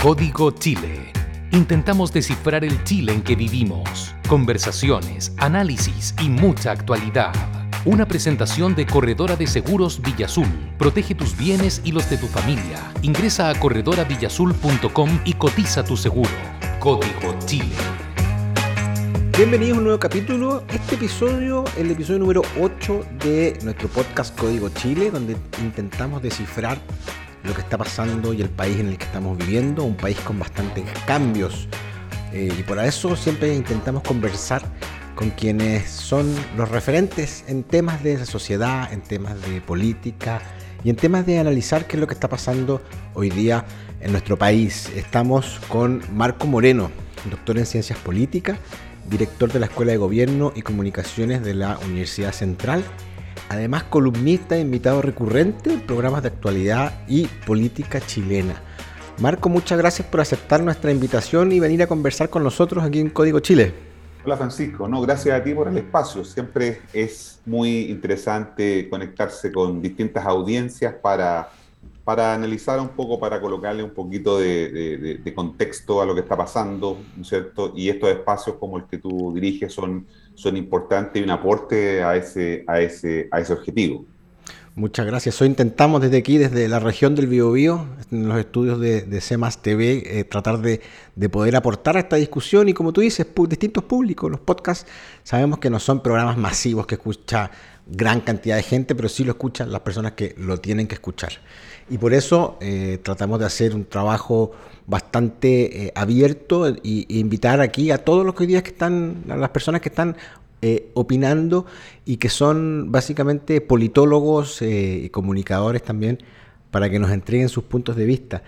Código Chile. Intentamos descifrar el Chile en que vivimos. Conversaciones, análisis y mucha actualidad. Una presentación de Corredora de Seguros Villazul. Protege tus bienes y los de tu familia. Ingresa a corredoravillazul.com y cotiza tu seguro. Código Chile. Bienvenidos a un nuevo capítulo. Este episodio, el episodio número 8 de nuestro podcast Código Chile, donde intentamos descifrar lo que está pasando y el país en el que estamos viviendo, un país con bastantes cambios. Eh, y por eso siempre intentamos conversar con quienes son los referentes en temas de sociedad, en temas de política y en temas de analizar qué es lo que está pasando hoy día en nuestro país. Estamos con Marco Moreno, doctor en ciencias políticas, director de la Escuela de Gobierno y Comunicaciones de la Universidad Central además columnista e invitado recurrente en programas de actualidad y política chilena. Marco, muchas gracias por aceptar nuestra invitación y venir a conversar con nosotros aquí en Código Chile. Hola Francisco, no, gracias a ti por el espacio. Siempre es muy interesante conectarse con distintas audiencias para, para analizar un poco, para colocarle un poquito de, contexto a lo que está pasando, ¿no es cierto? Y estos espacios como el que tú diriges son son importantes y un aporte a ese, a ese, a ese objetivo. Muchas gracias. Hoy intentamos desde aquí, desde la región del Biobío, en los estudios de, de TV, eh, tratar de, de, poder aportar a esta discusión y como tú dices, distintos públicos. Los podcasts sabemos que no son programas masivos que escucha gran cantidad de gente, pero sí lo escuchan las personas que lo tienen que escuchar. Y por eso eh, tratamos de hacer un trabajo bastante eh, abierto e, invitar aquí a todos los que hoy día que están, a las personas que están eh, opinando y que son básicamente politólogos y comunicadores también para que nos entreguen sus puntos de vista.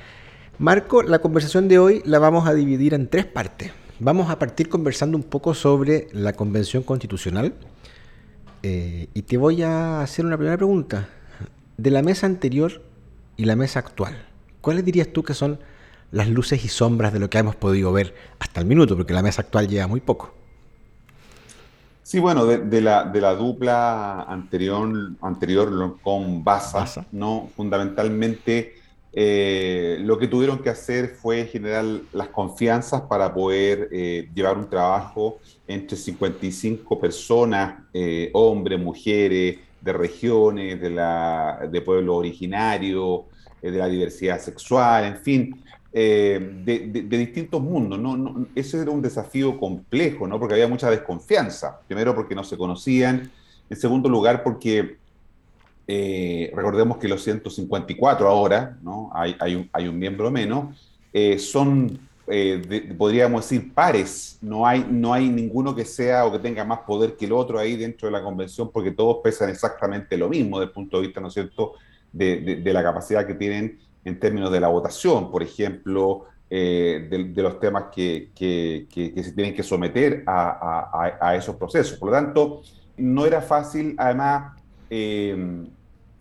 Marco, la conversación de hoy la vamos a dividir en tres partes. Vamos a partir conversando un poco sobre la Convención Constitucional y te voy a hacer una primera pregunta. De la mesa anterior y la mesa actual, ¿cuáles dirías tú que son las luces y sombras de lo que hemos podido ver hasta el minuto, porque la mesa actual lleva muy poco. Sí, bueno, de, la, de la, dupla anterior, anterior con Baza, ¿no? fundamentalmente eh, lo que tuvieron que hacer fue generar las confianzas para poder eh, llevar un trabajo entre 55 personas, eh, hombres, mujeres, de regiones, de, la, de pueblos originarios, de la diversidad sexual, en fin, eh, de, distintos mundos. ¿no? ese era un desafío complejo, ¿no? porque había mucha desconfianza. Primero porque no se conocían, en segundo lugar porque eh, recordemos que los 154 ahora, ¿no? hay, hay, un, hay un miembro menos, eh, son, podríamos decir, pares. No hay, no hay ninguno que sea o que tenga más poder que el otro ahí dentro de la convención porque todos pesan exactamente lo mismo desde el punto de vista, ¿no es cierto?, de, de la capacidad que tienen en términos de la votación, por ejemplo, eh, de, los temas que, que, se tienen que someter a, a, esos procesos. Por lo tanto, no era fácil, además, eh,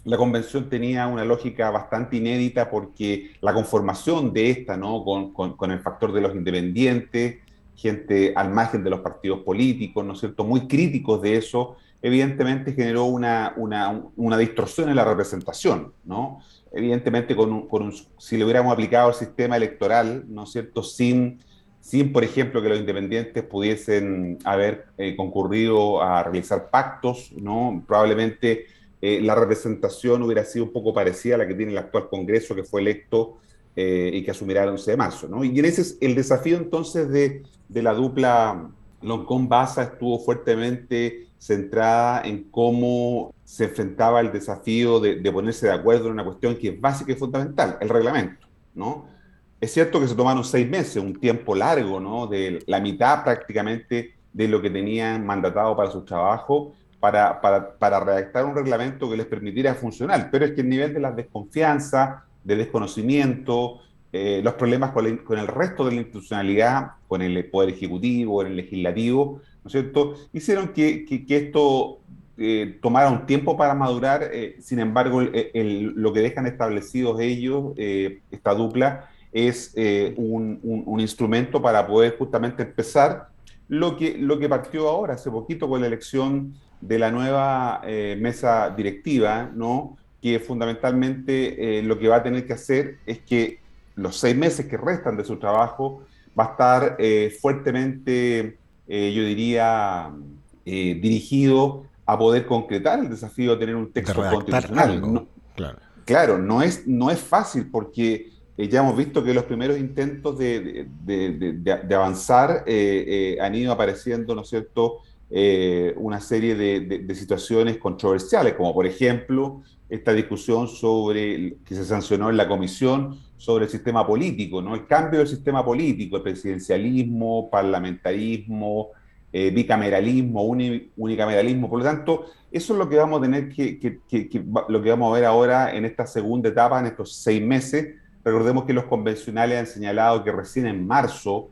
la convención tenía una lógica bastante inédita porque la conformación de esta, ¿no? Con, el factor de los independientes, gente al margen de los partidos políticos, ¿no es cierto?, muy críticos de eso, evidentemente generó una, una, una distorsión en la representación, ¿no? evidentemente, con con si le hubiéramos aplicado el sistema electoral, ¿no es cierto?, sin, sin por ejemplo, que los independientes pudiesen haber eh, concurrido a realizar pactos, ¿no? Probablemente eh, la representación hubiera sido un poco parecida a la que tiene el actual Congreso, que fue electo eh, y que asumirá el 11 de marzo, ¿no? Y ese es el desafío entonces de, de la dupla Loncón-Baza estuvo fuertemente centrada en cómo se enfrentaba el desafío de, ponerse de acuerdo en una cuestión que es básica y fundamental, el reglamento, ¿no? Es cierto que se tomaron seis meses, un tiempo largo, ¿no? De la mitad prácticamente de lo que tenían mandatado para su trabajo, para, para, redactar un reglamento que les permitiera funcionar. Pero es que el nivel de la desconfianza, de desconocimiento, eh, los problemas con, con, el resto de la institucionalidad, con el Poder Ejecutivo, con el Legislativo, ¿no es cierto?, hicieron que, que, esto eh, tomara un tiempo para madurar, eh, sin embargo, lo que dejan establecidos ellos, eh, esta dupla, es un, un, instrumento para poder justamente empezar lo que, lo que partió ahora, hace poquito, con la elección de la nueva mesa directiva, ¿no?, que fundamentalmente lo que va a tener que hacer es que los seis meses que restan de su trabajo va a estar eh, fuertemente, eh, yo diría, dirigido a poder concretar el desafío de tener un texto constitucional. claro. claro, no es, no es fácil porque ya hemos visto que los primeros intentos de, de, avanzar han ido apareciendo, ¿no es cierto?, una serie de, situaciones controversiales, como por ejemplo esta discusión sobre que se sancionó en la comisión sobre el sistema político, ¿no? El cambio del sistema político, el presidencialismo, parlamentarismo, eh, bicameralismo, unicameralismo. Por lo tanto, eso es lo que vamos a tener que, que, lo que vamos a ver ahora en esta segunda etapa, en estos seis meses. Recordemos que los convencionales han señalado que recién en marzo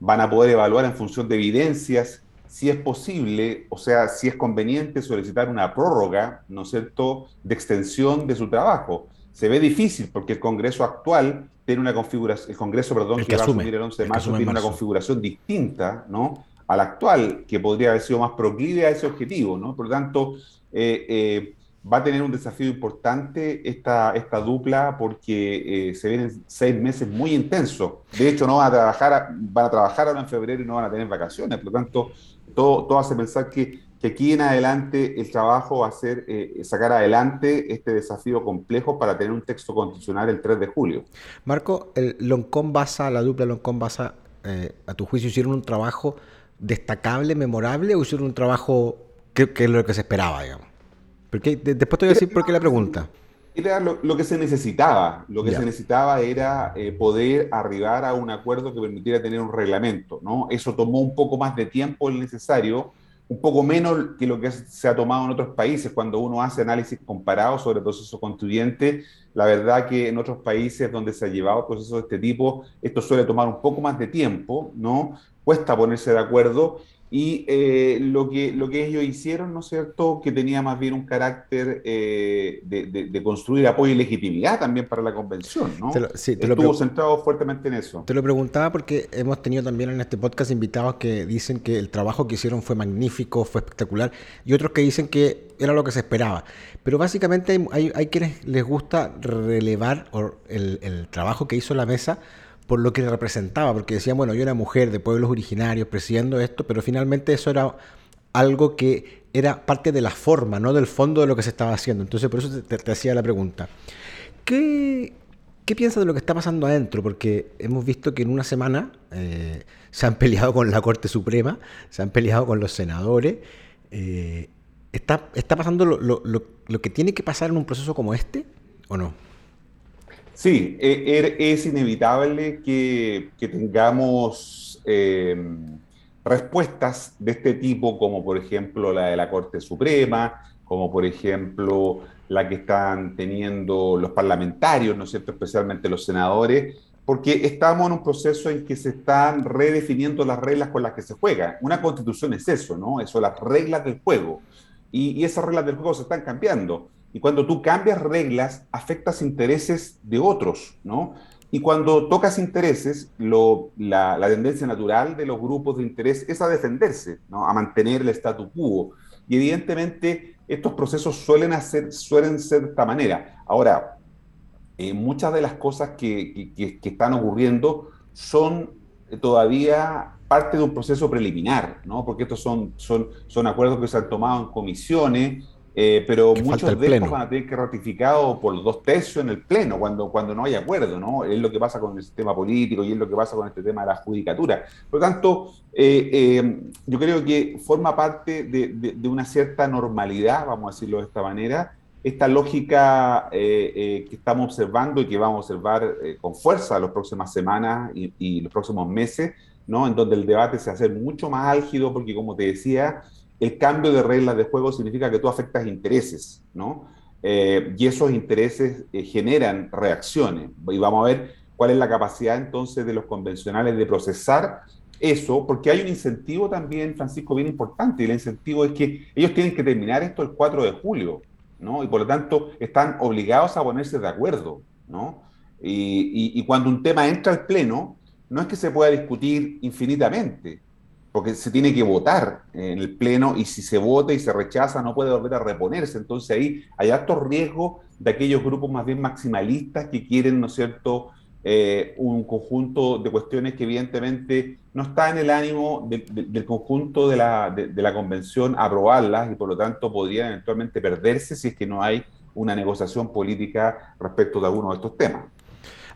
van a poder evaluar en función de evidencias si es posible, o sea, si es conveniente solicitar una prórroga, ¿no es cierto?, de extensión de su trabajo. Se ve difícil porque el Congreso actual tiene una configuración, el Congreso, perdón, que, va a asumir el 11 de marzo, tiene una configuración distinta, ¿no?, al actual, que podría haber sido más proclive a ese objetivo, ¿no? Por lo tanto, eh, eh, va a tener un desafío importante esta, esta dupla porque eh, se vienen seis meses muy intensos. De hecho, no van a trabajar, van a trabajar ahora en febrero y no van a tener vacaciones. Por lo tanto, todo, hace pensar que, aquí en adelante el trabajo va a ser eh, sacar adelante este desafío complejo para tener un texto constitucional el 3 de julio. Marco, el Loncón la dupla Loncón Basa, eh, a tu juicio, hicieron un trabajo destacable, memorable o hicieron un trabajo que, es lo que se esperaba, digamos? Porque, después te voy a decir por qué la pregunta era lo, que se necesitaba. Lo que se necesitaba era eh, poder arribar a un acuerdo que permitiera tener un reglamento, ¿no? Eso tomó un poco más de tiempo el necesario, un poco menos que lo que se ha tomado en otros países. Cuando uno hace análisis comparado sobre el proceso constituyente, la verdad que en otros países donde se ha llevado procesos de este tipo, esto suele tomar un poco más de tiempo, ¿no? Cuesta ponerse de acuerdo y eh, lo, que, lo que ellos hicieron, ¿no es cierto?, que tenía más bien un carácter eh, de, construir apoyo y legitimidad también para la convención, ¿no? Estuvo centrado fuertemente en eso. Te lo preguntaba porque hemos tenido también en este podcast invitados que dicen que el trabajo que hicieron fue magnífico, fue espectacular, y otros que dicen que era lo que se esperaba. Pero básicamente hay, hay, quienes les gusta relevar el, el trabajo que hizo la mesa por lo que representaba, porque decían, bueno, yo era mujer de pueblos originarios presidiendo esto, pero finalmente eso era algo que era parte de la forma, no del fondo de lo que se estaba haciendo. Entonces, por eso te, hacía la pregunta. ¿Qué, ¿Qué piensas de lo que está pasando adentro? Porque hemos visto que en una semana eh, se han peleado con la Corte Suprema, se han peleado con los senadores. Eh, ¿está, ¿Está pasando lo, lo, lo que tiene que pasar en un proceso como este o no? Sí, e, er, es inevitable que, tengamos em, respuestas de este tipo, como por ejemplo la de la Corte Suprema, como por ejemplo la que están teniendo los parlamentarios, ¿no es cierto?, especialmente los senadores, porque estamos en un proceso en que se están redefiniendo las reglas con las que se juega. Una constitución es eso, ¿no? Eso, las reglas del juego. y esas reglas del juego se están cambiando. Y cuando tú cambias reglas, afectas intereses de otros, ¿no? Y cuando tocas intereses, lo, la, tendencia natural de los grupos de interés es a defenderse, ¿no? a mantener el statu quo. Y evidentemente estos procesos suelen, hacer, suelen ser de esta manera. Ahora, eh, muchas de las cosas que, que, que, están ocurriendo son todavía parte de un proceso preliminar, ¿no? porque estos son, son, son acuerdos que se han tomado en comisiones eh, pero muchos de ellos van a tener que ratificado por los dos tercios en el Pleno, cuando, cuando no hay acuerdo, ¿no? Es lo que pasa con el sistema político y es lo que pasa con este tema de la judicatura. Por lo tanto, eh, eh, yo creo que forma parte de, una cierta normalidad, vamos a decirlo de esta manera, esta lógica que estamos observando y que vamos a observar con fuerza las próximas semanas y, y los próximos meses, ¿no? En donde el debate se hace mucho más álgido, porque como te decía, el cambio de reglas de juego significa que tú afectas intereses, ¿no? Eh, y esos intereses eh, generan reacciones. Y vamos a ver cuál es la capacidad entonces de los convencionales de procesar eso, porque hay un incentivo también, Francisco, bien importante, y el incentivo es que ellos tienen que terminar esto el 4 de julio, ¿no? Y por lo tanto están obligados a ponerse de acuerdo, ¿no? y cuando un tema entra al Pleno, no es que se pueda discutir infinitamente, porque se tiene que votar en el Pleno y si se vota y se rechaza no puede volver a reponerse. Entonces ahí hay alto riesgo de aquellos grupos más bien maximalistas que quieren, ¿no es cierto?, eh, un conjunto de cuestiones que evidentemente no está en el ánimo del conjunto de la, de, la convención aprobarlas y por lo tanto podrían eventualmente perderse si es que no hay una negociación política respecto de alguno de estos temas.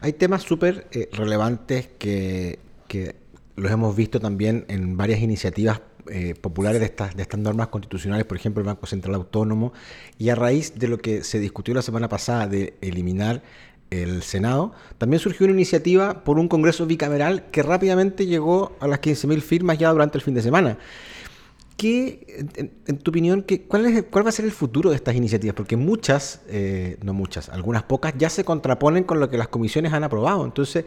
Hay temas súper eh, relevantes que, que los hemos visto también en varias iniciativas eh, populares de estas, de estas normas constitucionales, por ejemplo el Banco Central Autónomo, y a raíz de lo que se discutió la semana pasada de eliminar el Senado, también surgió una iniciativa por un Congreso bicameral que rápidamente llegó a las 15.000 firmas ya durante el fin de semana. ¿Qué, en, tu opinión, qué, cuál, es, cuál va a ser el futuro de estas iniciativas? Porque muchas, eh, no muchas, algunas pocas, ya se contraponen con lo que las comisiones han aprobado. Entonces,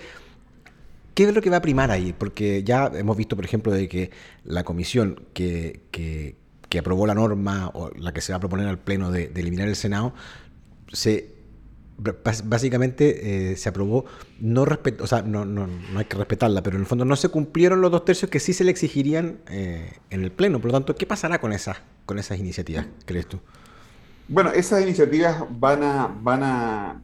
¿Qué es lo que va a primar ahí? Porque ya hemos visto, por ejemplo, de que la comisión que, que, aprobó la norma o la que se va a proponer al Pleno de, eliminar el Senado, se básicamente eh, se aprobó no respeto, o sea, no, no, no, hay que respetarla, pero en el fondo no se cumplieron los dos tercios que sí se le exigirían eh, en el Pleno. Por lo tanto, ¿qué pasará con esas, con esas iniciativas, crees tú? Bueno, esas iniciativas van a, van a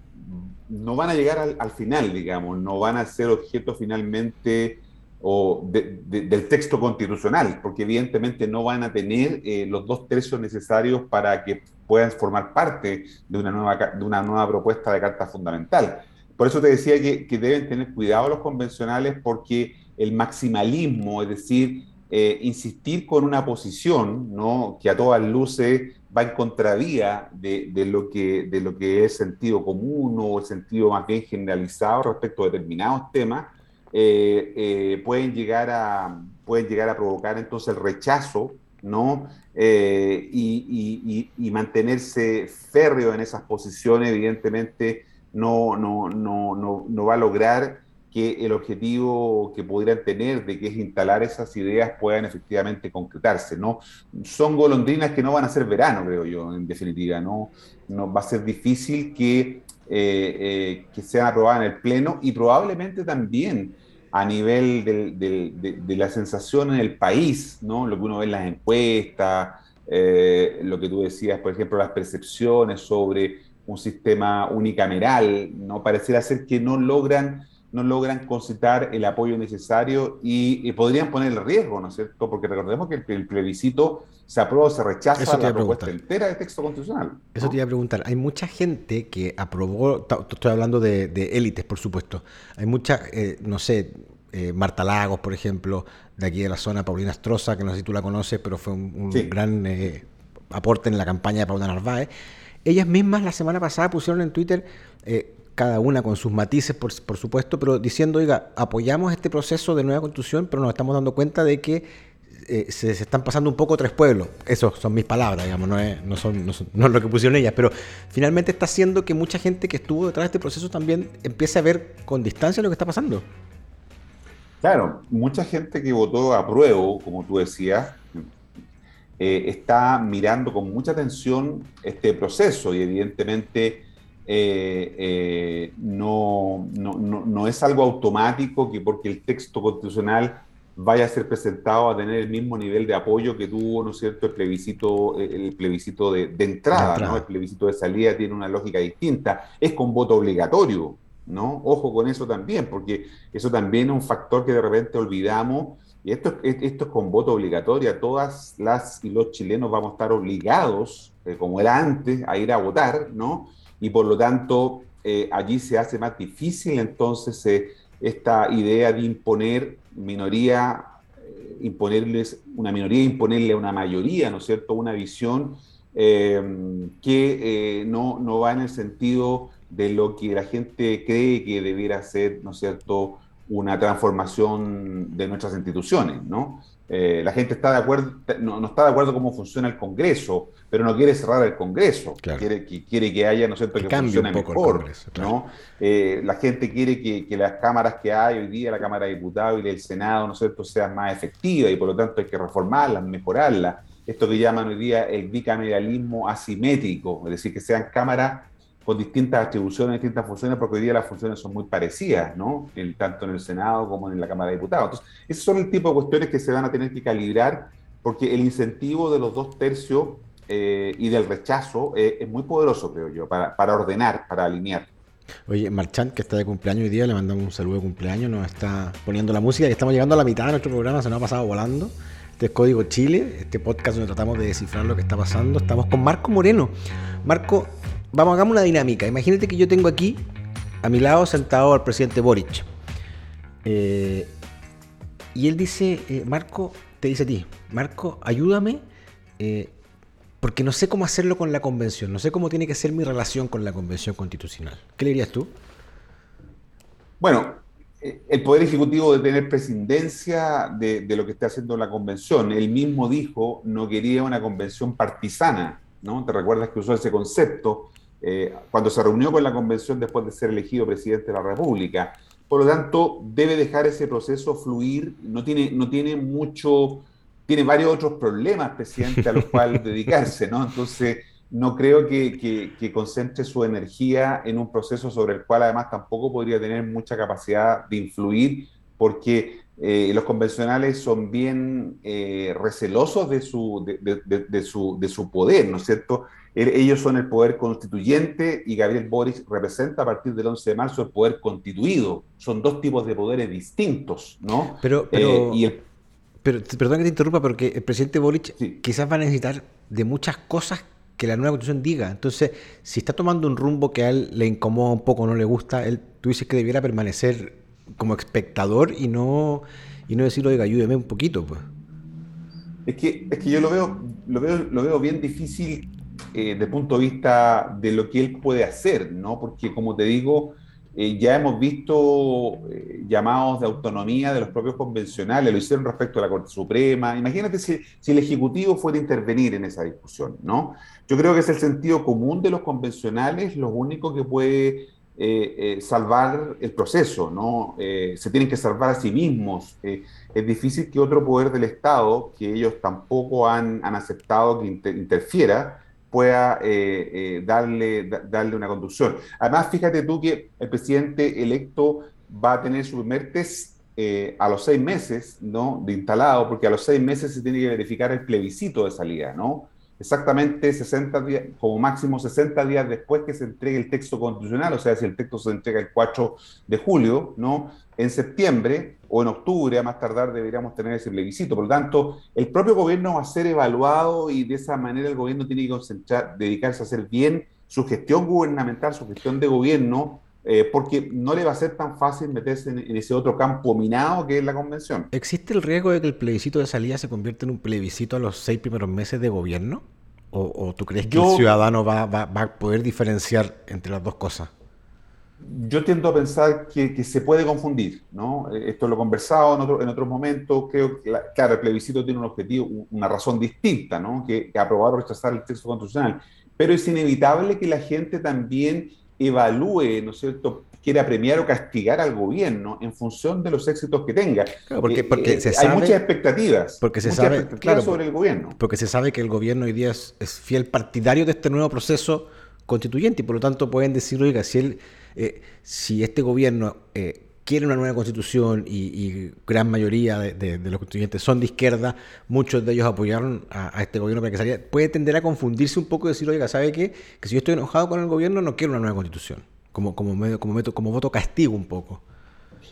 no van a llegar al, final, digamos, no van a ser objeto finalmente o del texto constitucional, porque evidentemente no van a tener eh, los dos tercios necesarios para que puedan formar parte de una nueva, de una nueva propuesta de carta fundamental. Por eso te decía que, deben tener cuidado los convencionales porque el maximalismo, es decir, eh, insistir con una posición ¿no? que a todas luces va en contravía de, lo que, de lo que es sentido común o el sentido más bien generalizado respecto a determinados temas, eh, eh, pueden, llegar a, pueden llegar a provocar entonces el rechazo ¿no? y, mantenerse férreo en esas posiciones, evidentemente, no, no, no, no va a lograr que el objetivo que pudieran tener de que es instalar esas ideas puedan efectivamente concretarse, ¿no? Son golondrinas que no van a ser verano, creo yo, en definitiva, ¿no? no va a ser difícil que, eh, eh, que sean aprobadas en el Pleno y probablemente también a nivel de, la sensación en el país, ¿no? Lo que uno ve en las encuestas, eh, lo que tú decías, por ejemplo, las percepciones sobre un sistema unicameral, ¿no? Pareciera ser que no logran no logran concitar el apoyo necesario y, podrían poner el riesgo, ¿no es cierto? Porque recordemos que el, plebiscito se aprueba o se rechaza la propuesta entera del texto constitucional. Eso te iba a preguntar. Hay mucha gente que aprobó, estoy hablando de, élites, por supuesto. Hay mucha, eh, no sé, eh, Marta Lagos, por ejemplo, de aquí de la zona, Paulina Stroza, que no sé si tú la conoces, pero fue un, gran eh, aporte en la campaña de Paula Narváez. Ellas mismas la semana pasada pusieron en Twitter cada una con sus matices, por, supuesto, pero diciendo, oiga, apoyamos este proceso de nueva constitución, pero nos estamos dando cuenta de que eh, se, están pasando un poco tres pueblos. Eso son mis palabras, digamos, no es, no, son, no es lo que pusieron ellas, pero finalmente está haciendo que mucha gente que estuvo detrás de este proceso también empiece a ver con distancia lo que está pasando. Claro, mucha gente que votó a prueba, como tú decías, eh, está mirando con mucha atención este proceso y evidentemente eh, eh, no, no, no, es algo automático que porque el texto constitucional vaya a ser presentado a tener el mismo nivel de apoyo que tuvo, ¿no es cierto?, el plebiscito, el plebiscito de, entrada, ¿no? El plebiscito de salida tiene una lógica distinta, es con voto obligatorio, ¿no? Ojo con eso también, porque eso también es un factor que de repente olvidamos, y esto, esto es con voto obligatorio, todas las y los chilenos vamos a estar obligados, eh, como era antes, a ir a votar, ¿no? Y por lo tanto eh, allí se hace más difícil entonces eh, esta idea de imponer minoría, eh, imponerles una minoría, imponerle a una mayoría, ¿no es cierto?, una visión que no, no va en el sentido de lo que la gente cree que debiera ser, ¿no es cierto?, una transformación de nuestras instituciones, ¿no? Eh, la gente está de acuerdo, no, está de acuerdo cómo funciona el Congreso, pero no quiere cerrar el Congreso, quiere, que, quiere que haya, ¿no es cierto?, que, funcione mejor. ¿no? Eh, la gente quiere que, las cámaras que hay hoy día, la Cámara de Diputados y el Senado, ¿no es cierto?, sean más efectivas y por lo tanto hay que reformarlas, mejorarlas. Esto que llaman hoy día el bicameralismo asimétrico, es decir, que sean cámaras con distintas atribuciones, distintas funciones, porque hoy día las funciones son muy parecidas, ¿no? tanto en el Senado como en la Cámara de Diputados. Entonces, esos son el tipo de cuestiones que se van a tener que calibrar, porque el incentivo de los dos tercios eh, y del rechazo eh, es muy poderoso, creo yo, para, para ordenar, para alinear. Oye, Marchant, que está de cumpleaños hoy día, le mandamos un saludo de cumpleaños, nos está poniendo la música y estamos llegando a la mitad de nuestro programa, se nos ha pasado volando. Este es Código Chile, este podcast donde tratamos de descifrar lo que está pasando. Estamos con Marco Moreno. Marco, vamos, hagamos una dinámica. Imagínate que yo tengo aquí a mi lado sentado al presidente Boric. Eh, y él dice, eh, Marco, te dice a ti, Marco, ayúdame, eh, porque no sé cómo hacerlo con la convención, no sé cómo tiene que ser mi relación con la convención constitucional. ¿Qué le dirías tú? Bueno, el Poder Ejecutivo debe tener presidencia de, lo que está haciendo la convención. Él mismo dijo no quería una convención partisana, ¿no? ¿Te recuerdas que usó ese concepto eh, cuando se reunió con la convención después de ser elegido presidente de la República? Por lo tanto, debe dejar ese proceso fluir. No tiene, no tiene mucho, tiene varios otros problemas, presidente, a los cuales dedicarse, ¿no? Entonces, no creo que, concentre su energía en un proceso sobre el cual además tampoco podría tener mucha capacidad de influir, porque eh, los convencionales son bien eh, recelosos de su, de, su, de su poder, ¿no es cierto? Ellos son el poder constituyente y Gabriel Boris representa a partir del 11 de marzo el poder constituido. Son dos tipos de poderes distintos, ¿no? Pero, pero, eh, pero perdón que te interrumpa, porque el presidente Boric quizás va a necesitar de muchas cosas que la nueva constitución diga. Entonces, si está tomando un rumbo que a él le incomoda un poco, no le gusta, él, tú dices que debiera permanecer como espectador y no, y no decir, oiga, ayúdeme un poquito, pues. Es que, es que yo lo veo, lo veo, lo veo bien difícil eh, el punto de vista de lo que él puede hacer, ¿no? Porque como te digo, eh, ya hemos visto eh, llamados de autonomía de los propios convencionales, lo hicieron respecto a la Corte Suprema. Imagínate si, el Ejecutivo fuera a intervenir en esa discusión, ¿no? Yo creo que es el sentido común de los convencionales lo único que puede eh, salvar el proceso, ¿no? se tienen que salvar a sí mismos. es difícil que otro poder del Estado, que ellos tampoco han, han aceptado que interfiera, pueda eh, eh, darle, darle una conducción. Además, fíjate tú que el presidente electo va a tener su primer eh, a los seis meses ¿no? de instalado, porque a los seis meses se tiene que verificar el plebiscito de salida, ¿no? Exactamente 60 días, como máximo 60 días después que se entregue el texto constitucional, o sea, si el texto se entrega el 4 de julio, ¿no? En septiembre o en octubre, a más tardar, deberíamos tener ese plebiscito. Por lo tanto, el propio gobierno va a ser evaluado y de esa manera el gobierno tiene que concentrar, dedicarse a hacer bien su gestión gubernamental, su gestión de gobierno, eh, porque no le va a ser tan fácil meterse en, ese otro campo minado que es la convención. ¿Existe el riesgo de que el plebiscito de salida se convierta en un plebiscito a los seis primeros meses de gobierno? ¿O, tú crees que el ciudadano va, va, va a poder diferenciar entre las dos cosas? yo tiendo a pensar que, se puede confundir, ¿no? Eh, esto lo he conversado en, en otros momentos, creo que, claro, el plebiscito tiene un objetivo, una razón distinta, ¿no? Que, aprobar o rechazar el texto constitucional, pero es inevitable que la gente también evalúe, ¿no es cierto?, quiera premiar o castigar al gobierno en función de los éxitos que tenga. porque, porque eh, hay muchas expectativas, porque se sabe, claro, sobre el gobierno. Porque se sabe que el gobierno hoy día es, es fiel partidario de este nuevo proceso constituyente y por lo tanto pueden decir, oiga, si él eh, si este gobierno eh, quiere una nueva constitución y, gran mayoría de, los constituyentes son de izquierda, muchos de ellos apoyaron a, este gobierno para que saliera, puede tender a confundirse un poco y decir, oiga, ¿sabe qué? Que si yo estoy enojado con el gobierno no quiero una nueva constitución, como, como, medio, como, como voto castigo un poco.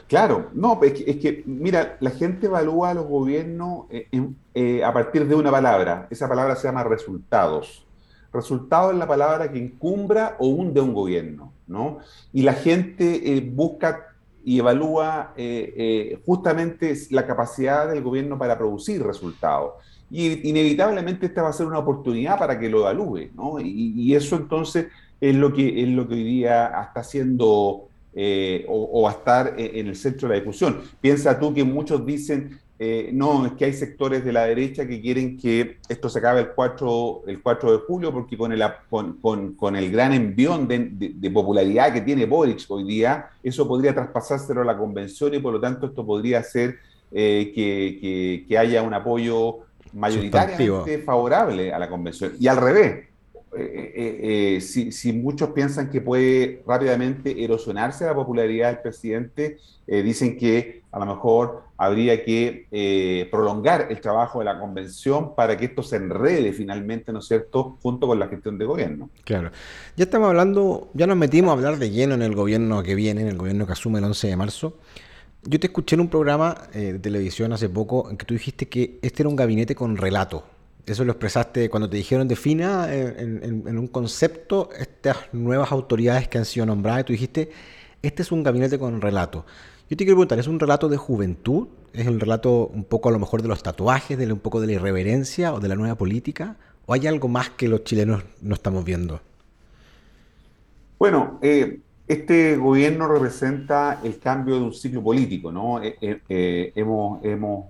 Claro, no, es que, es que, mira, la gente evalúa a los gobiernos eh, a partir de una palabra, esa palabra se llama resultados. Resultado es la palabra que encumbra o hunde un gobierno, ¿no? Y la gente eh, busca y evalúa eh, eh, justamente la capacidad del gobierno para producir resultados. Y inevitablemente esta va a ser una oportunidad para que lo evalúe, ¿no? Y, eso entonces es lo que, es lo que hoy día está haciendo o, o, va a estar en el centro de la discusión. Piensa tú que muchos dicen, eh, no, es que hay sectores de la derecha que quieren que esto se acabe el 4, el 4 de julio, porque con el, con, el gran envión de, popularidad que tiene Boric hoy día, eso podría traspasárselo a la convención y por lo tanto esto podría hacer eh, que, haya un apoyo mayoritariamente favorable a la convención. Y al revés, eh, eh, eh, si, muchos piensan que puede rápidamente erosionarse la popularidad del presidente, dicen que a lo mejor habría que prolongar el trabajo de la convención para que esto se enrede finalmente, ¿no es cierto?, junto con la gestión de gobierno. Claro. Ya estamos hablando, ya nos metimos a hablar de lleno en el gobierno que viene, en el gobierno que asume el 11 de marzo. Yo te escuché en un programa de televisión hace poco en que tú dijiste que este era un gabinete con relato. Eso lo expresaste cuando te dijeron defina en, en, un concepto estas nuevas autoridades que han sido nombradas. Tú dijiste, este es un gabinete con relato. Yo te quiero preguntar, ¿es un relato de juventud? ¿Es un relato un poco a lo mejor de los tatuajes, de un poco de la irreverencia o de la nueva política? ¿O hay algo más que los chilenos no estamos viendo? Bueno, eh, este gobierno representa el cambio de un ciclo político, ¿no? Eh, eh, hemos, hemos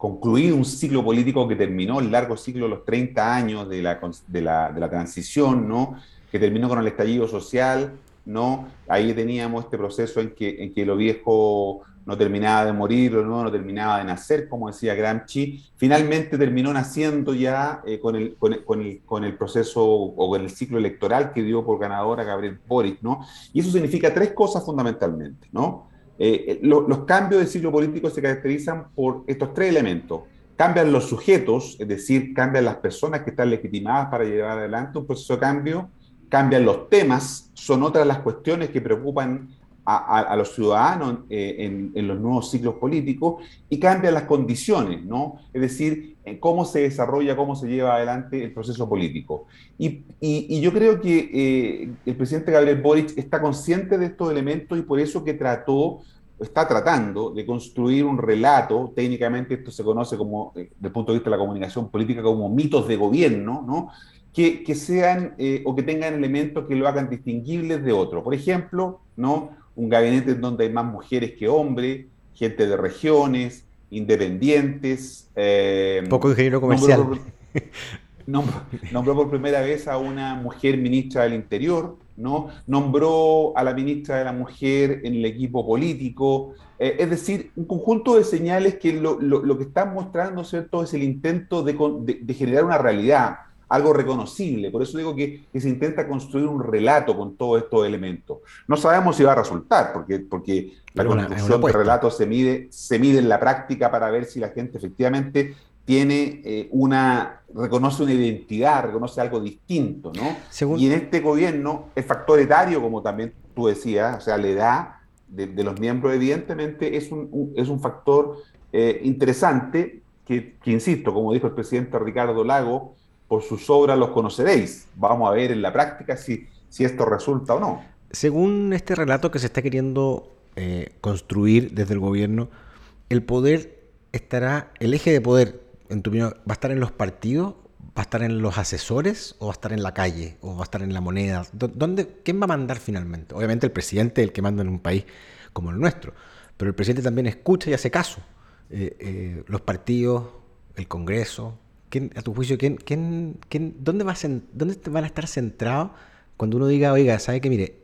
concluir un ciclo político que terminó el largo ciclo de los 30 años de la, de la, transición, ¿no? que terminó con el estallido social, ¿no? Ahí teníamos este proceso en que, en que lo viejo no terminaba de morir, lo nuevo no terminaba de nacer, como decía Gramsci. Finalmente terminó naciendo ya eh, con, el, con, el, con, el, con, el, proceso o con el ciclo electoral que dio por ganadora Gabriel Boric, ¿no? Y eso significa tres cosas fundamentalmente, ¿no? Eh, los cambios del ciclo político se caracterizan por estos tres elementos. Cambian los sujetos, es decir, cambian las personas que están legitimadas para llevar adelante un proceso de cambio, cambian los temas, son otras las cuestiones que preocupan a, los ciudadanos eh, en, los nuevos ciclos políticos y cambian las condiciones, ¿no? Es decir, en cómo se desarrolla, cómo se lleva adelante el proceso político. Y, yo creo que eh, el presidente Gabriel Boric está consciente de estos elementos y por eso que trató, está tratando de construir un relato, técnicamente esto se conoce como, eh, desde el punto de vista de la comunicación política, como mitos de gobierno, ¿no? Que, que sean o que tengan elementos que lo hagan distinguibles de otros. Por ejemplo, ¿no? un gabinete en donde hay más mujeres que hombres, gente de regiones, independientes. Eh, Poco ingeniero comercial. Nombró, por primera vez a una mujer ministra del Interior, ¿no? Nombró a la ministra de la Mujer en el equipo político. Eh, es decir, un conjunto de señales que lo, que están mostrando, ¿cierto?, es el intento de generar una realidad algo reconocible. Por eso digo que, se intenta construir un relato con todos estos elementos. No sabemos si va a resultar, porque, porque la construcción del relato se mide, se mide en la práctica para ver si la gente efectivamente tiene eh, una, reconoce una identidad, reconoce algo distinto, ¿no? Y en este gobierno, el factor etario, como también tú decías, o sea, la edad de, los miembros, evidentemente, es un, es un factor eh, interesante que, que, insisto, como dijo el presidente Ricardo Lago, por sus obras los conoceréis. Vamos a ver en la práctica si, si esto resulta o no. Según este relato que se está queriendo eh, construir desde el gobierno, el poder estará, el eje de poder, en tu opinión, ¿va a estar en los partidos? ¿Va a estar en los asesores o va a estar en la calle o va a estar en la moneda? ¿Dónde, ¿Quién va a mandar finalmente? Obviamente el presidente es el que manda en un país como el nuestro, pero el presidente también escucha y hace caso. Eh, eh, los partidos, el Congreso, a tu juicio, ¿quién, quién, quién, dónde, vas ¿dónde van a estar centrados cuando uno diga, oiga, ¿sabe que Mire,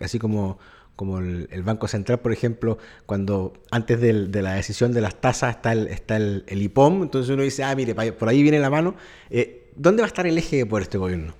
así como, como el, Banco Central, por ejemplo, cuando antes de la decisión de las tasas está el, está el, IPOM, entonces uno dice, ah, mire, por ahí viene la mano. Eh, ¿Dónde va a estar el eje por este gobierno?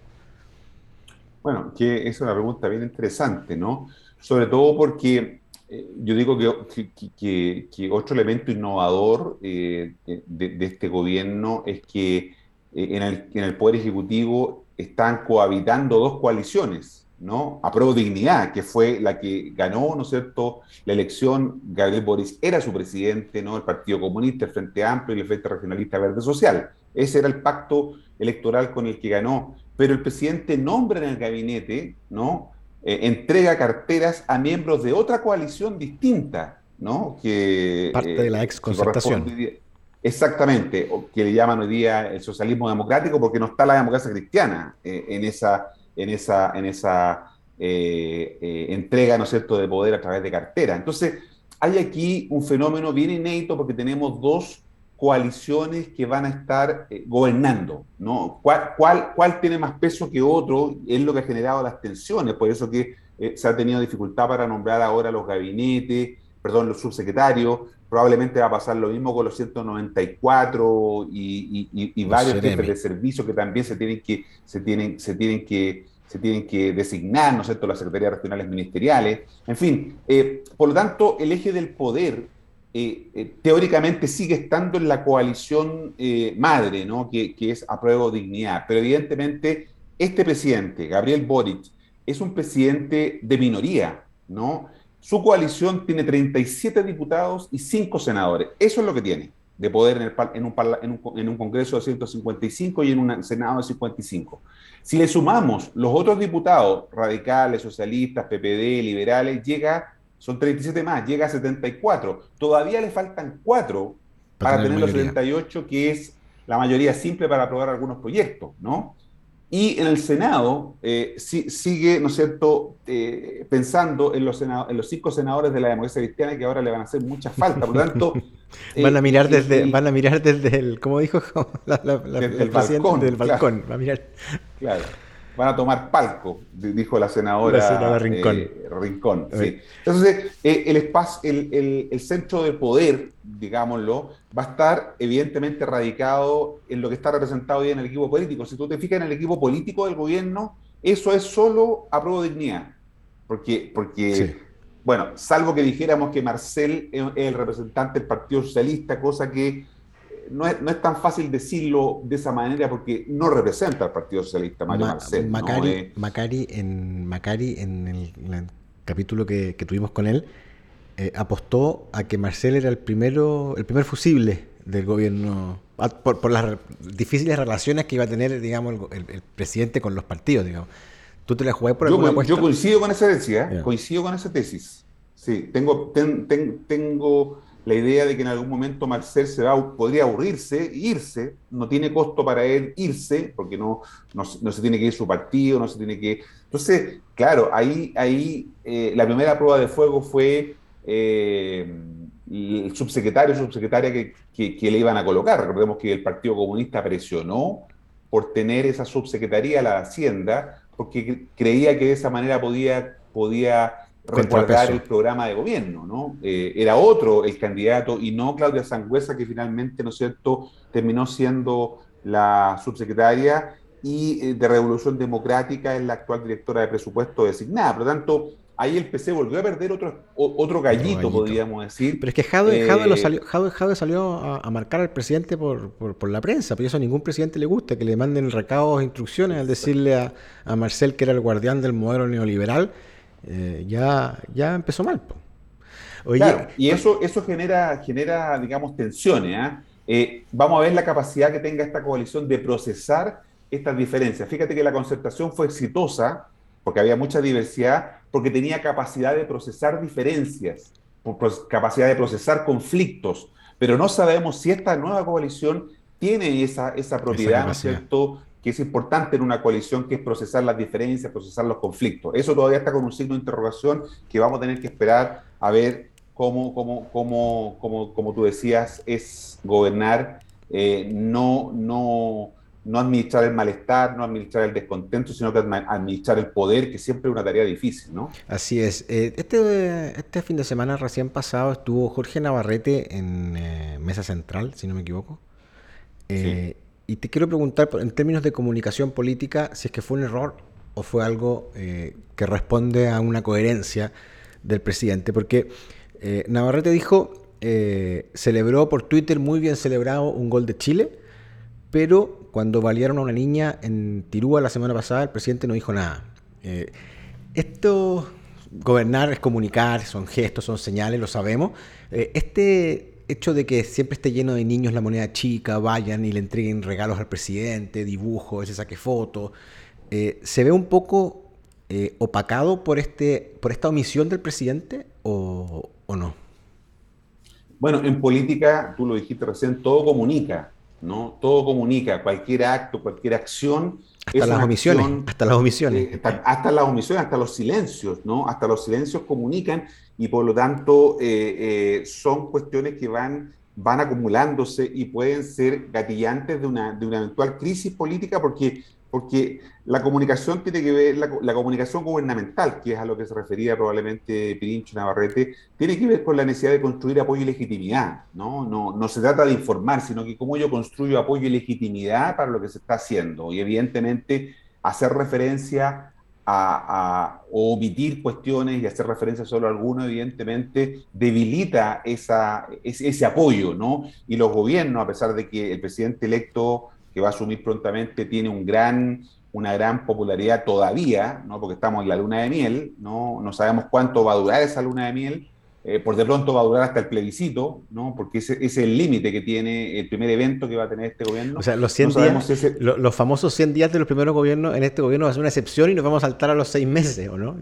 Bueno, que es una pregunta bien interesante, ¿no? Sobre todo porque eh, yo digo que, que, otro elemento innovador eh, de, este gobierno es que eh, en, el, en, el, Poder Ejecutivo están cohabitando dos coaliciones, ¿no? A Pro Dignidad, que fue la que ganó, ¿no es cierto?, la elección, Gabriel Boris era su presidente, ¿no?, el Partido Comunista, el Frente Amplio y el Frente Regionalista Verde Social. Ese era el pacto electoral con el que ganó. Pero el presidente nombra en el gabinete, ¿no?, eh, entrega carteras a miembros de otra coalición distinta, ¿no? Que, Parte de la eh, ex concertación. Exactamente, que le llaman hoy día el socialismo democrático porque no está la democracia cristiana eh, en esa, en esa, en esa entrega, ¿no es cierto?, de poder a través de cartera. Entonces, hay aquí un fenómeno bien inédito porque tenemos dos coaliciones que van a estar eh, gobernando, ¿no? ¿Cuál, ¿Cuál, cuál, tiene más peso que otro? Es lo que ha generado las tensiones, por eso que eh, se ha tenido dificultad para nombrar ahora los gabinetes, perdón, los subsecretarios, probablemente va a pasar lo mismo con los 194 y, varios jefes de servicio que también se tienen que, se tienen, se tienen que, se tienen que designar, ¿no es cierto?, las secretarías regionales ministeriales. En fin, eh, por lo tanto, el eje del poder eh, eh, teóricamente sigue estando en la coalición madre, ¿no?, que, que es apruebo dignidad. Pero evidentemente, este presidente, Gabriel Boric, es un presidente de minoría, ¿no? Su coalición tiene 37 diputados y 5 senadores. Eso es lo que tiene de poder en, un, en, un, Congreso de 155 y en un Senado de 55. Si le sumamos los otros diputados, radicales, socialistas, PPD, liberales, llega, son 37 más, llega a 74. Todavía le faltan 4 para, tener los 78, que es la mayoría simple para aprobar algunos proyectos, ¿no? Y en el Senado eh, sigue, ¿no es cierto?, eh, pensando en los, en los cinco senadores de la democracia cristiana que ahora le van a hacer mucha falta. Por lo tanto. van, a mirar desde, van a mirar desde el, como dijo la, el balcón, del balcón. a mirar. Claro van a tomar palco, dijo la senadora, Rincón. Eh, Rincón Entonces, eh, el, espacio, el, centro de poder, digámoslo, va a estar evidentemente radicado en lo que está representado hoy en el equipo político. Si tú te fijas en el equipo político del gobierno, eso es solo apruebo dignidad. Porque, porque bueno, salvo que dijéramos que Marcel es el representante del Partido Socialista, cosa que no es, tan fácil decirlo de esa manera porque no representa al Partido Socialista, Mario Marcel. Macari, Macari, en, Macari, en el, capítulo que, tuvimos con él, eh, apostó a que Marcel era el primero, el primer fusible del gobierno, por, las difíciles relaciones que iba a tener, digamos, el, presidente con los partidos, digamos. ¿Tú te la jugás por alguna yo, yo coincido con esa tesis, ¿eh? coincido con esa tesis. Sí, tengo, tengo la idea de que en algún momento Marcel se va, podría aburrirse, irse, no tiene costo para él irse, porque no, no, se tiene que ir su partido, no se tiene que... Entonces, claro, ahí, ahí eh, la primera prueba de fuego fue eh, el subsecretario subsecretaria que, que, le iban a colocar. Recordemos que el Partido Comunista presionó por tener esa subsecretaría a la Hacienda, porque creía que de esa manera podía, podía resguardar el programa de gobierno, ¿no? Eh, era otro el candidato y no Claudia Sangüesa, que finalmente, ¿no es cierto?, terminó siendo la subsecretaria y eh, de Revolución Democrática es la actual directora de presupuesto designada. Por lo tanto, ahí el PC volvió a perder otro, otro, gallito, podríamos decir. Pero es que Jade, eh, salió, salió a, marcar al presidente por, por, la prensa, pero eso a ningún presidente le gusta, que le manden recados, instrucciones al decirle a, a Marcel que era el guardián del modelo neoliberal eh, ya, ya empezó mal. Oye, y eso, eso genera, genera, digamos, tensiones. ¿ah? Eh, vamos a ver la capacidad que tenga esta coalición de procesar estas diferencias. Fíjate que la concertación fue exitosa porque había mucha diversidad, porque tenía capacidad de procesar diferencias, capacidad de procesar conflictos, pero no sabemos si esta nueva coalición tiene esa, esa propiedad, ¿no es cierto?, que es importante en una coalición, que es procesar las diferencias, procesar los conflictos. Eso todavía está con un signo de interrogación que vamos a tener que esperar a ver cómo, cómo, cómo, cómo como tú decías, es gobernar, eh, no, no, no administrar el malestar, no administrar el descontento, sino que administrar el poder, que siempre es una tarea difícil, ¿no? Así es. Eh, este, este fin de semana recién pasado estuvo Jorge Navarrete en eh, Mesa Central, si no me equivoco. sí. Y te quiero preguntar, en términos de comunicación política, si es que fue un error o fue algo eh, que responde a una coherencia del presidente. Porque eh, Navarrete dijo, eh, celebró por Twitter muy bien celebrado un gol de Chile, pero cuando valieron a una niña en Tirúa la semana pasada, el presidente no dijo nada. esto, gobernar es comunicar, son gestos, son señales, lo sabemos. este hecho de que siempre esté lleno de niños la moneda chica, vayan y le entreguen regalos al presidente, dibujos, se saque fotos, eh, ¿se ve un poco eh, opacado por, este, por esta omisión del presidente o, no? Bueno, en política, tú lo dijiste recién, todo comunica, ¿no? Todo comunica, cualquier acto, cualquier acción. Hasta las omisiones, hasta las omisiones. Eh, hasta las omisiones, hasta los silencios, ¿no? Hasta los silencios comunican y por lo tanto eh, eh, son cuestiones que van, van acumulándose y pueden ser gatillantes de una, de una eventual crisis política porque porque la comunicación tiene que ver, la, comunicación gubernamental, que es a lo que se refería probablemente Pirincho Navarrete, tiene que ver con la necesidad de construir apoyo y legitimidad, ¿no? No, no se trata de informar, sino que cómo yo construyo apoyo y legitimidad para lo que se está haciendo. Y evidentemente hacer referencia a, omitir cuestiones y hacer referencia solo a alguno, evidentemente debilita esa, ese, ese apoyo, ¿no? Y los gobiernos, a pesar de que el presidente electo que va a asumir prontamente, tiene un gran, una gran popularidad todavía, ¿no? porque estamos en la luna de miel, no, no sabemos cuánto va a durar esa luna de miel, eh, por de pronto va a durar hasta el plebiscito, ¿no? porque ese, es el límite que tiene el primer evento que va a tener este gobierno. O sea, los, 100 días, los famosos 100 días de los primeros gobiernos en este gobierno va a ser una excepción y nos vamos a saltar a los seis meses, ¿o no?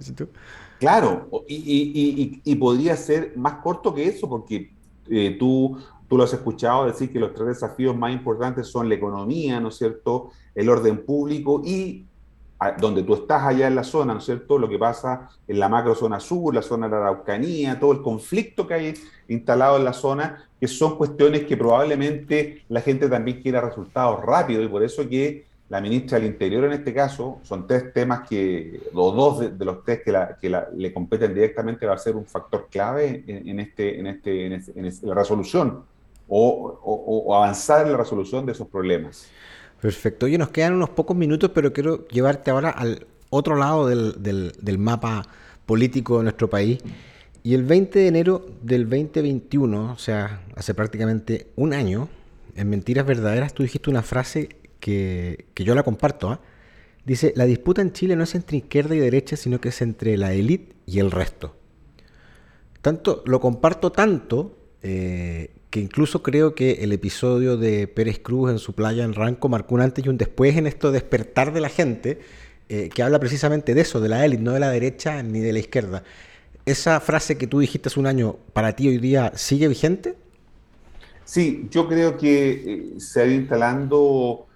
Claro, y, y, y, podría ser más corto que eso, porque eh, tú Tú lo has escuchado decir que los tres desafíos más importantes son la economía, ¿no es cierto?, el orden público y donde tú estás allá en la zona, ¿no es cierto?, lo que pasa en la macro zona sur, la zona de la Araucanía, todo el conflicto que hay instalado en la zona, que son cuestiones que probablemente la gente también quiera resultados rápidos y por eso que la ministra del Interior en este caso, son tres temas que, o dos de, los tres que, le competen directamente, va a ser un factor clave en, este, en, este, en, la resolución o, avanzar en la resolución de esos problemas. Perfecto. Oye, nos quedan unos pocos minutos, pero quiero llevarte ahora al otro lado del, mapa político de nuestro país. Y el 20 de enero del 2021, o sea, hace prácticamente un año, en Mentiras Verdaderas, tú dijiste una frase que, yo la comparto. ¿ah? Dice, la disputa en Chile no es entre izquierda y derecha, sino que es entre la élite y el resto. Tanto, lo comparto tanto eh, que incluso creo que el episodio de Pérez Cruz en su playa en Ranco marcó un antes y un después en esto de despertar de la gente, eh, que habla precisamente de eso, de la élite, no de la derecha ni de la izquierda. ¿Esa frase que tú dijiste hace un año, para ti hoy día, sigue vigente? Sí, yo creo que eh, se ha ido instalando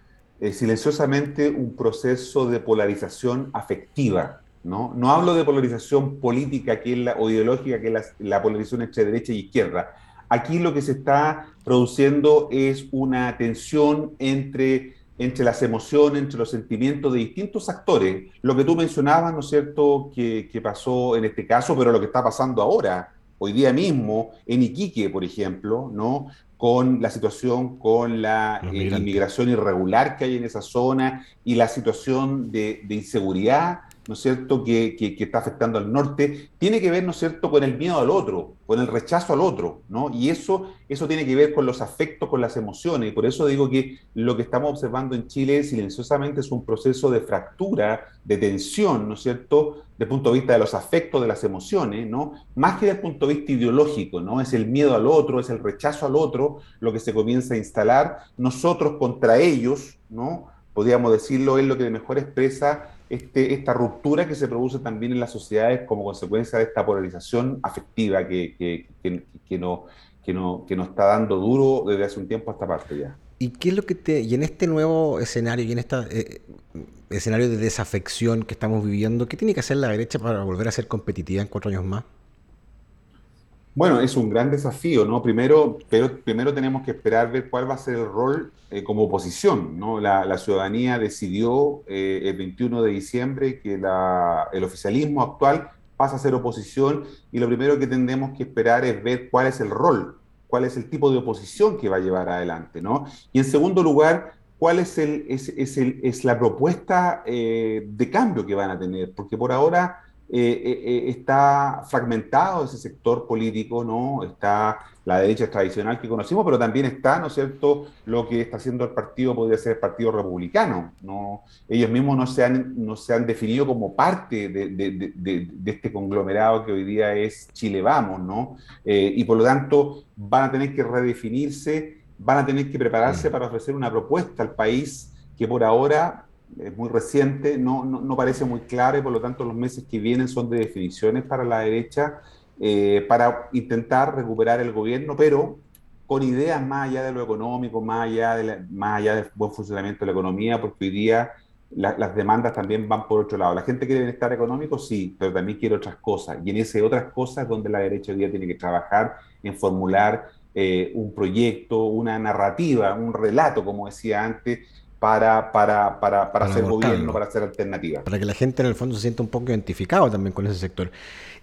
eh, silenciosamente un proceso de polarización afectiva. ¿no? no hablo de polarización política que es la, o ideológica, que es la polarización entre derecha y izquierda Aquí lo que se está produciendo es una tensión entre, entre las emociones, entre los sentimientos de distintos actores. Lo que tú mencionabas, ¿no es cierto?, que, pasó en este caso, pero lo que está pasando ahora, hoy día mismo, en Iquique, por ejemplo, ¿no? con la situación con la eh, inmigración irregular que hay en esa zona y la situación de, de inseguridad ¿no es cierto?, que, está afectando al norte, tiene que ver, ¿no es cierto?, con el miedo al otro, con el rechazo al otro, ¿no? Y eso, eso tiene que ver con los afectos, con las emociones, y por eso digo que lo que estamos observando en Chile silenciosamente es un proceso de fractura, de tensión, ¿no es cierto?, desde el punto de vista de los afectos, de las emociones, ¿no? Más que desde el punto de vista ideológico, ¿no? Es el miedo al otro, es el rechazo al otro, lo que se comienza a instalar, nosotros contra ellos, ¿no? Podríamos decirlo, es lo que mejor expresa este, esta ruptura que se produce también en las sociedades como consecuencia de esta polarización afectiva que, que, que, no, que, no, que nos está dando duro desde hace un tiempo a esta parte ya. ¿Y qué es lo que te. Y en este nuevo escenario y en este escenario de desafección que estamos viviendo, ¿qué tiene que hacer la derecha para volver a ser competitiva en cuatro años más? Bueno, es un gran desafío, ¿no? Primero, pero primero tenemos que esperar ver cuál va a ser el rol eh, como oposición, ¿no? La, ciudadanía decidió eh, el 21 de diciembre que el oficialismo actual pasa a ser oposición y lo primero que tendremos que esperar es ver cuál es el rol, cuál es el tipo de oposición que va a llevar adelante, ¿no? Y en segundo lugar, cuál es, el, es, es, la propuesta eh, de cambio que van a tener, porque por ahora eh, eh, eh, está fragmentado ese sector político, ¿no? Está la derecha tradicional que conocimos, pero también está, ¿no es cierto?, lo que está haciendo el partido, podría ser el Partido Republicano, ¿no? Ellos mismos no se han, no se han definido como parte de, de, de, este conglomerado que hoy día es Chile Vamos, ¿no? y por lo tanto van a tener que redefinirse, van a tener que prepararse mm. para ofrecer una propuesta al país que por ahora es muy reciente, no, no, parece muy clara y por lo tanto los meses que vienen son de definiciones para la derecha eh, para intentar recuperar el gobierno, pero con ideas más allá de lo económico, más allá, de más allá del buen funcionamiento de la economía, porque hoy día las demandas también van por otro lado. La gente quiere bienestar económico, sí, pero también quiere otras cosas. Y en esas otras cosas donde la derecha hoy día tiene que trabajar en formular eh, un proyecto, una narrativa, un relato, como decía antes, para, para, para, para, hacer gobierno, para hacer alternativas. Para que la gente en el fondo se sienta un poco identificado también con ese sector.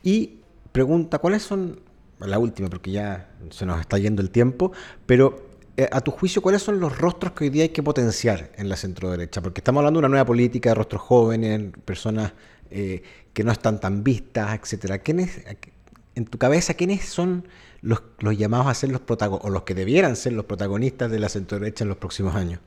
Y pregunta, ¿cuáles son, la última porque ya se nos está yendo el tiempo, pero eh, a tu juicio, ¿cuáles son los rostros que hoy día hay que potenciar en la centro derecha? Porque estamos hablando de una nueva política de rostros jóvenes, personas eh, que no están tan vistas, etcétera. ¿Quiénes, en tu cabeza, quiénes son los, los llamados a ser los protagonistas, o los que debieran ser los protagonistas de la centro derecha en los próximos años?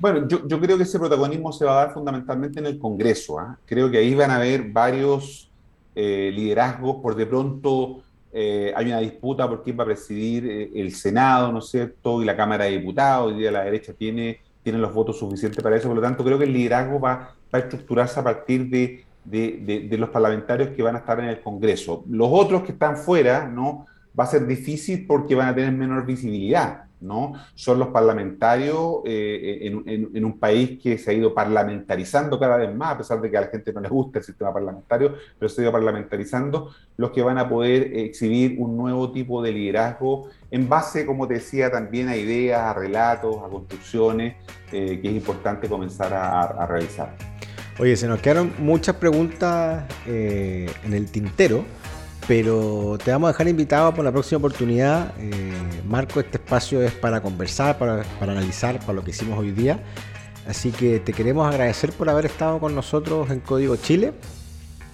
Bueno, yo, creo que ese protagonismo se va a dar fundamentalmente en el Congreso. ¿ah? Creo que ahí van a haber varios eh, liderazgos. Por de pronto eh, hay una disputa por quién va a presidir eh, el Senado, ¿no es cierto? Y la Cámara de Diputados. Día la derecha tiene, tiene los votos suficientes para eso. Por lo tanto, creo que el liderazgo va, a estructurarse a partir de, de, los parlamentarios que van a estar en el Congreso. Los otros que están fuera, ¿no? Va a ser difícil porque van a tener menor visibilidad. ¿No? Son los parlamentarios eh, en, un país que se ha ido parlamentarizando cada vez más, a pesar de que a la gente no les gusta el sistema parlamentario, pero se ha ido parlamentarizando, los que van a poder exhibir un nuevo tipo de liderazgo en base, como te decía, también a ideas, a relatos, a construcciones, eh, que es importante comenzar a, realizar. Oye, se nos quedaron muchas preguntas eh, en el tintero. Pero te vamos a dejar invitado por la próxima oportunidad. Eh, Marco, este espacio es para conversar, para, analizar, para lo que hicimos hoy día. Así que te queremos agradecer por haber estado con nosotros en Código Chile.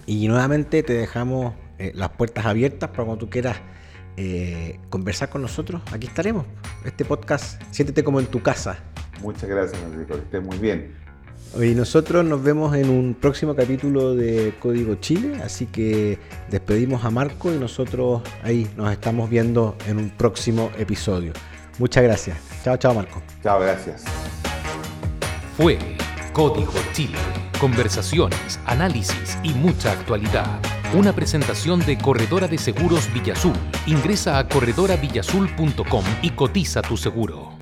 Y nuevamente te dejamos eh, las puertas abiertas para cuando tú quieras eh, conversar con nosotros. Aquí estaremos. Este podcast, siéntete como en tu casa. Muchas gracias, Enrico. Que estés muy bien. Y nosotros nos vemos en un próximo capítulo de Código Chile, así que despedimos a Marco y nosotros ahí nos estamos viendo en un próximo episodio. Muchas gracias. Chao, chao Marco. Chao, gracias. Fue Código Chile. Conversaciones, análisis y mucha actualidad. Una presentación de Corredora de Seguros Villazul. Ingresa a corredoravillazul.com y cotiza tu seguro.